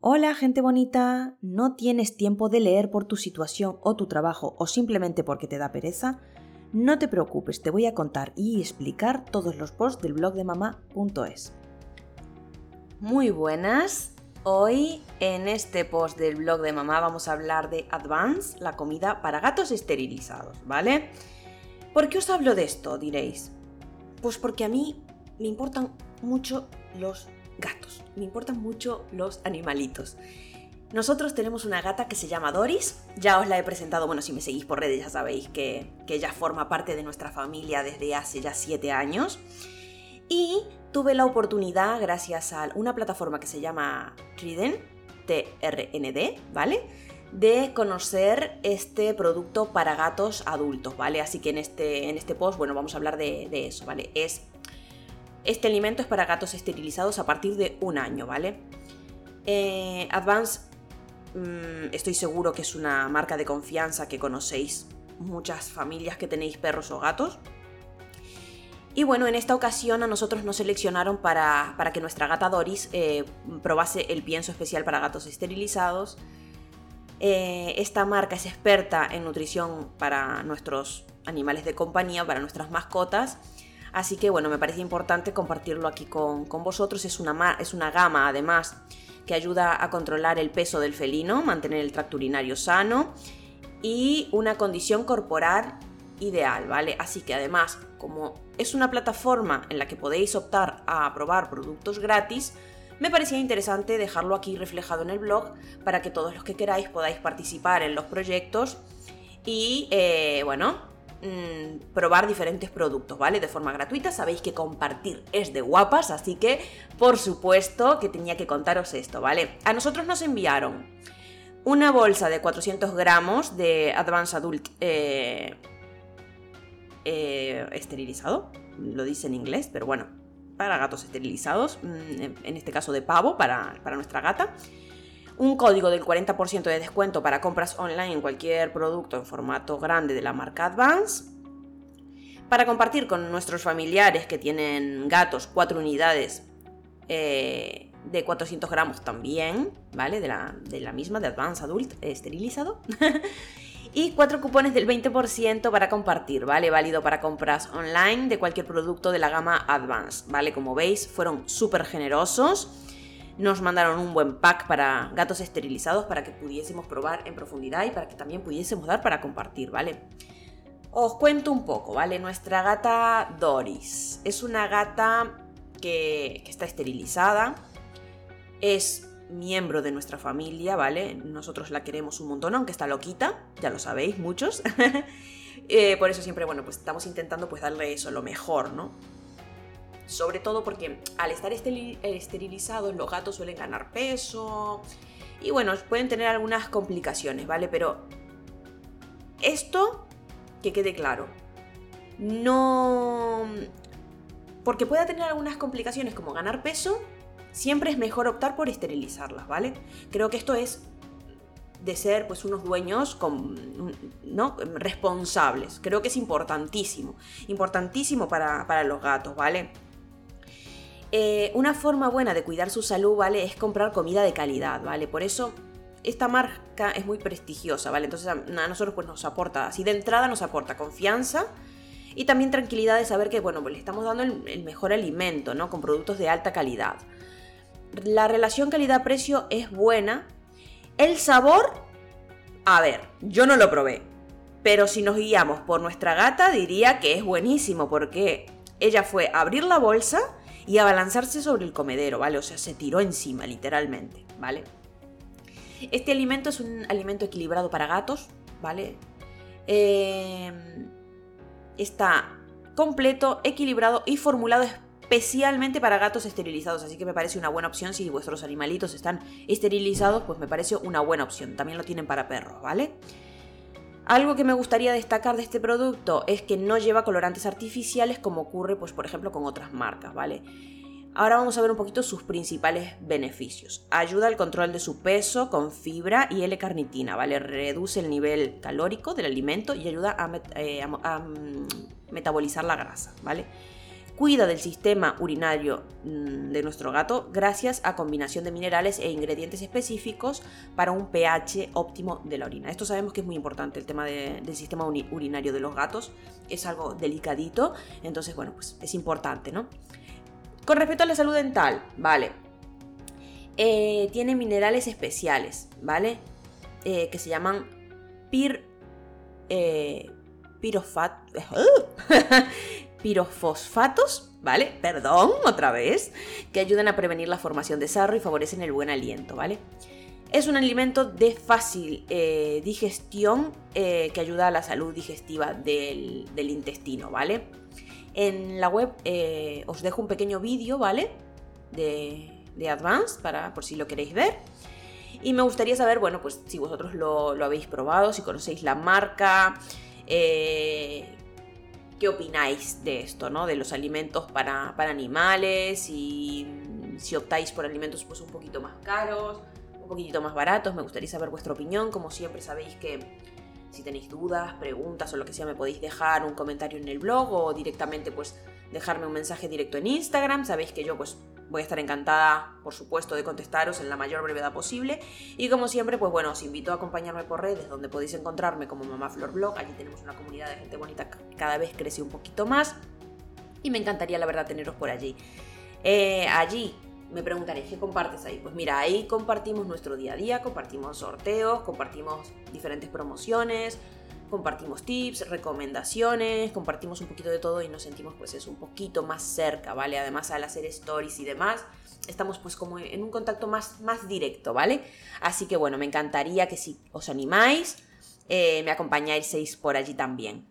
Hola gente bonita, ¿no tienes tiempo de leer por tu situación o tu trabajo o simplemente porque te da pereza? No te preocupes, te voy a contar y explicar todos los posts del blog de mamá.es. Muy buenas, hoy en este post del blog de mamá vamos a hablar de Advance, la comida para gatos esterilizados, ¿vale? ¿Por qué os hablo de esto, diréis? Pues porque a mí me importan mucho los gatos. Me importan mucho los animalitos. Nosotros tenemos una gata que se llama Doris. Ya os la he presentado, bueno, si me seguís por redes ya sabéis que, ella forma parte de nuestra familia desde hace ya 7 años. Y tuve la oportunidad, gracias a una plataforma que se llama Triden, TRND, ¿vale? De conocer este producto para gatos adultos, ¿vale? Así que en este, en este post, bueno, vamos a hablar de eso, ¿vale? Es este alimento es para gatos esterilizados a partir de un año, ¿vale? Eh, Advance, mm, estoy seguro que es una marca de confianza que conocéis muchas familias que tenéis perros o gatos. Y bueno, en esta ocasión a nosotros nos seleccionaron para, que nuestra gata Doris eh, probase el pienso especial para gatos esterilizados. Eh, esta marca es experta en nutrición para nuestros animales de compañía, para nuestras mascotas Así que bueno, me parece importante compartirlo aquí con, vosotros. Es una, es una gama además que ayuda a controlar el peso del felino, mantener el tracto urinario sano y una condición corporal ideal, ¿vale? Así que además, como es una plataforma en la que podéis optar a probar productos gratis, me parecía interesante dejarlo aquí reflejado en el blog para que todos los que queráis podáis participar en los proyectos y, eh, bueno, Mm, probar diferentes productos, ¿vale? De forma gratuita. Sabéis que compartir es de guapas, así que por supuesto que tenía que contaros esto, ¿vale? A nosotros nos enviaron una bolsa de 400 gramos de Advanced Adult eh, eh, esterilizado, lo dice en inglés, pero bueno, para gatos esterilizados, mm, en este caso de pavo, para, para nuestra gata un código del 40% de descuento para compras online en cualquier producto en formato grande de la marca Advance, para compartir con nuestros familiares que tienen gatos cuatro unidades eh, de 400 gramos también, ¿vale? De la, de la misma, de Advance Adult esterilizado. y cuatro cupones del 20% para compartir, ¿vale? Válido para compras online de cualquier producto de la gama Advance, ¿vale? Como veis, fueron súper generosos nos mandaron un buen pack para gatos esterilizados para que pudiésemos probar en profundidad y para que también pudiésemos dar para compartir, ¿vale? Os cuento un poco, ¿vale? Nuestra gata Doris es una gata que, está esterilizada, es miembro de nuestra familia, ¿vale? Nosotros la queremos un montón, aunque está loquita, ya lo sabéis muchos. Eh, por eso siempre, bueno, pues estamos intentando pues darle eso, lo mejor, ¿no? Sobre todo porque al estar esterilizados los gatos suelen ganar peso y bueno, pueden tener algunas complicaciones, ¿vale? Pero esto, que quede claro, no... Porque pueda tener algunas complicaciones como ganar peso, siempre es mejor optar por esterilizarlas, ¿vale? Creo que esto es de ser pues unos dueños con, ¿no? responsables. Creo que es importantísimo. Importantísimo para, para los gatos, ¿vale? Eh, una forma buena de cuidar su salud, ¿vale? Es comprar comida de calidad, ¿vale? Por eso esta marca es muy prestigiosa, ¿vale? Entonces a, nosotros pues nos aporta, así de entrada nos aporta confianza y también tranquilidad de saber que, bueno, pues le estamos dando el, mejor alimento, ¿no? Con productos de alta calidad. La relación calidad-precio es buena. El sabor, a ver, yo no lo probé, pero si nos guiamos por nuestra gata diría que es buenísimo porque ella fue a abrir la bolsa y a balanzarse sobre el comedero, ¿vale? O sea, se tiró encima, literalmente, ¿vale? Este alimento es un alimento equilibrado para gatos, ¿vale? Eh, está completo, equilibrado y formulado especialmente para gatos esterilizados, así que me parece una buena opción si vuestros animalitos están esterilizados, pues me parece una buena opción. También lo tienen para perros, ¿vale? Algo que me gustaría destacar de este producto es que no lleva colorantes artificiales como ocurre, pues, por ejemplo, con otras marcas, ¿vale? Ahora vamos a ver un poquito sus principales beneficios. Ayuda al control de su peso con fibra y L-carnitina, ¿vale? Reduce el nivel calórico del alimento y ayuda a, eh, mm, metabolizar la grasa, ¿vale? Cuida del sistema urinario mm, de nuestro gato gracias a combinación de minerales e ingredientes específicos para un pH óptimo de la orina. Esto sabemos que es muy importante, el tema del sistema urinario de los gatos es algo delicadito, entonces bueno, pues es importante, ¿no? Con respecto a la salud dental, vale, eh, tiene minerales especiales, ¿vale? Eh, que se llaman pir, eh, pirofat, pirofosfatos, ¿vale? Perdón, otra vez, que ayudan a prevenir la formación de sarro y favorecen el buen aliento, ¿vale? Es un alimento de fácil digestión que ayuda a la salud digestiva del, intestino, ¿vale? En la web os dejo un pequeño vídeo, ¿vale? De, de Advance, para, por si lo queréis ver. Y me gustaría saber, bueno, pues si vosotros lo, habéis probado, si conocéis la marca, eh, qué opináis de esto, ¿no? De los alimentos para, animales y si optáis por alimentos pues un poquito más caros, un poquito más baratos, me gustaría saber vuestra opinión. Como siempre sabéis que si tenéis dudas, preguntas o lo que sea, me podéis dejar un comentario en el blog o directamente pues dejarme un mensaje directo en Instagram. Sabéis que yo pues voy a estar encantada, por supuesto, de contestaros en la mayor brevedad posible. Y como siempre, pues bueno, os invito a acompañarme por redes donde podéis encontrarme como Mamá Flor Blog. Allí tenemos una comunidad de gente bonita que cada vez crece un poquito más. Y me encantaría, la verdad, teneros por allí. Eh, allí me preguntaréis, ¿qué compartes ahí? Pues mira, ahí compartimos nuestro día a día, compartimos sorteos, compartimos diferentes promociones, compartimos tips, recomendaciones, compartimos un poquito de todo y nos sentimos pues es un poquito más cerca, ¿vale? Además al hacer stories y demás, estamos pues como en un contacto más, más directo, ¿vale? Así que bueno, me encantaría que si os animáis, eh, me acompañáis por allí también.